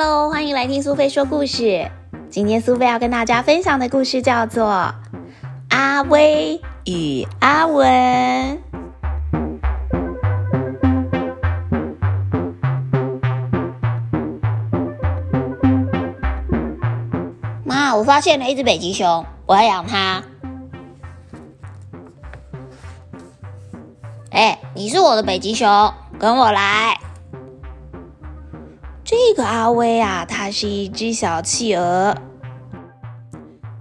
Hello，欢迎来听苏菲说故事。今天苏菲要跟大家分享的故事叫做《阿威与阿文》。妈，我发现了一只北极熊，我要养它。哎，你是我的北极熊，跟我来。这个阿威啊，它是一只小企鹅，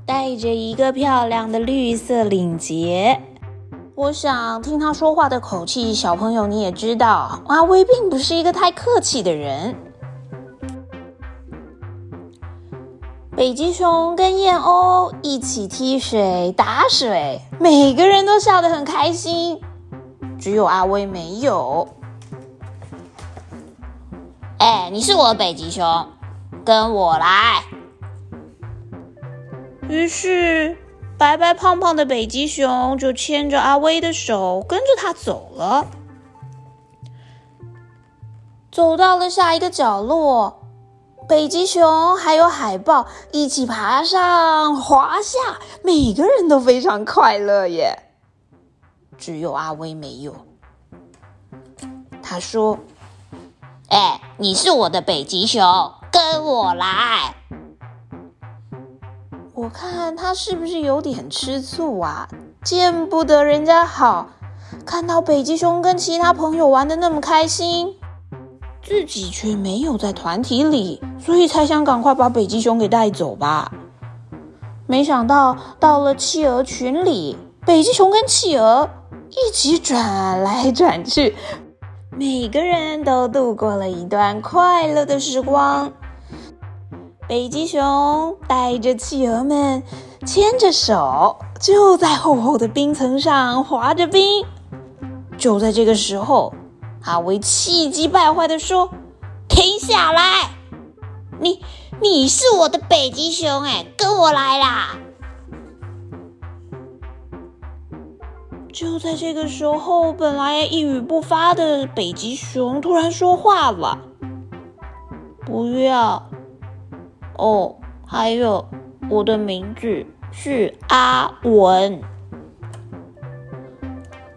戴着一个漂亮的绿色领结。我想听他说话的口气，小朋友你也知道，阿威并不是一个太客气的人。北极熊跟燕鸥一起踢水打水，每个人都笑得很开心，只有阿威没有。哎，你是我的北极熊，跟我来。于是，白白胖胖的北极熊就牵着阿威的手，跟着他走了。走到了下一个角落，北极熊还有海豹一起爬上滑下，每个人都非常快乐耶。只有阿威没有。他说。哎，你是我的北极熊，跟我来。我看他是不是有点吃醋啊？见不得人家好，看到北极熊跟其他朋友玩的那么开心，自己却没有在团体里，所以才想赶快把北极熊给带走吧。没想到到了企鹅群里，北极熊跟企鹅一起转来转去。每个人都度过了一段快乐的时光。北极熊带着企鹅们牵着手，就在厚厚的冰层上滑着冰。就在这个时候，阿威气急败坏地说：“停下来！你你是我的北极熊，哎，跟我来啦！”就在这个时候，本来一语不发的北极熊突然说话了：“不要哦，还有我的名字是阿文。”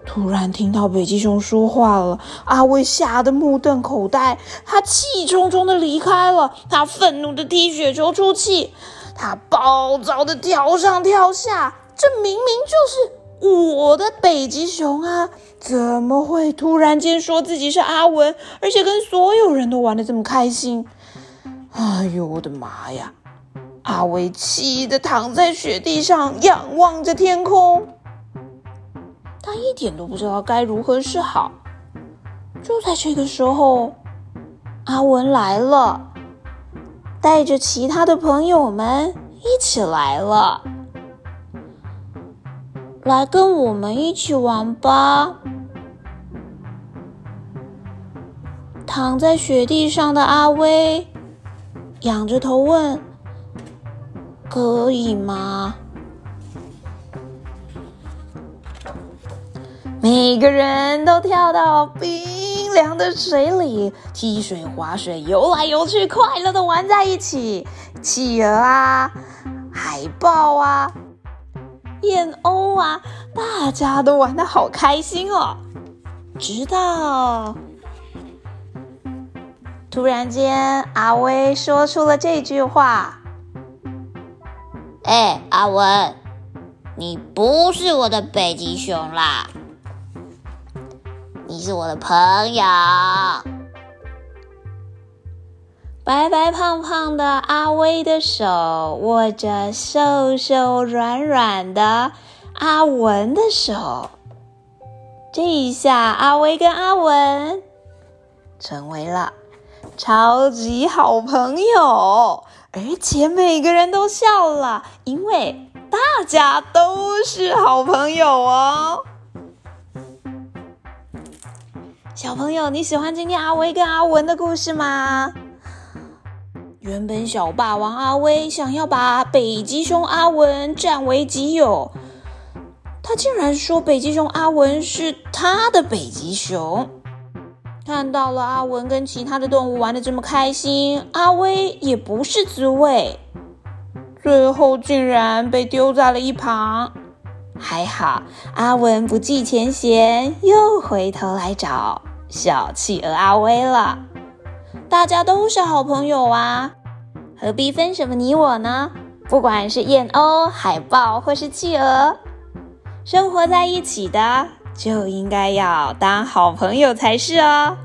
突然听到北极熊说话了，阿威吓得目瞪口呆，他气冲冲的离开了，他愤怒的踢雪球出气，他暴躁的跳上跳下，这明明就是。我的北极熊啊，怎么会突然间说自己是阿文，而且跟所有人都玩的这么开心？哎呦，我的妈呀！阿威气得躺在雪地上，仰望着天空。他一点都不知道该如何是好。就在这个时候，阿文来了，带着其他的朋友们一起来了。来跟我们一起玩吧！躺在雪地上的阿威仰着头问：“可以吗？”每个人都跳到冰凉的水里，踢水、划水、游来游去，快乐的玩在一起。企鹅啊，海豹啊。燕鸥啊，大家都玩的好开心哦！直到突然间，阿威说出了这句话：“哎，阿文，你不是我的北极熊啦，你是我的朋友。”白白胖胖的阿威的手握着瘦瘦软软的阿文的手，这一下，阿威跟阿文成为了超级好朋友，而且每个人都笑了，因为大家都是好朋友哦。小朋友，你喜欢今天阿威跟阿文的故事吗？原本小霸王阿威想要把北极熊阿文占为己有，他竟然说北极熊阿文是他的北极熊。看到了阿文跟其他的动物玩的这么开心，阿威也不是滋味，最后竟然被丢在了一旁。还好阿文不计前嫌，又回头来找小企鹅阿威了。大家都是好朋友啊，何必分什么你我呢？不管是燕鸥、海豹或是企鹅，生活在一起的就应该要当好朋友才是哦。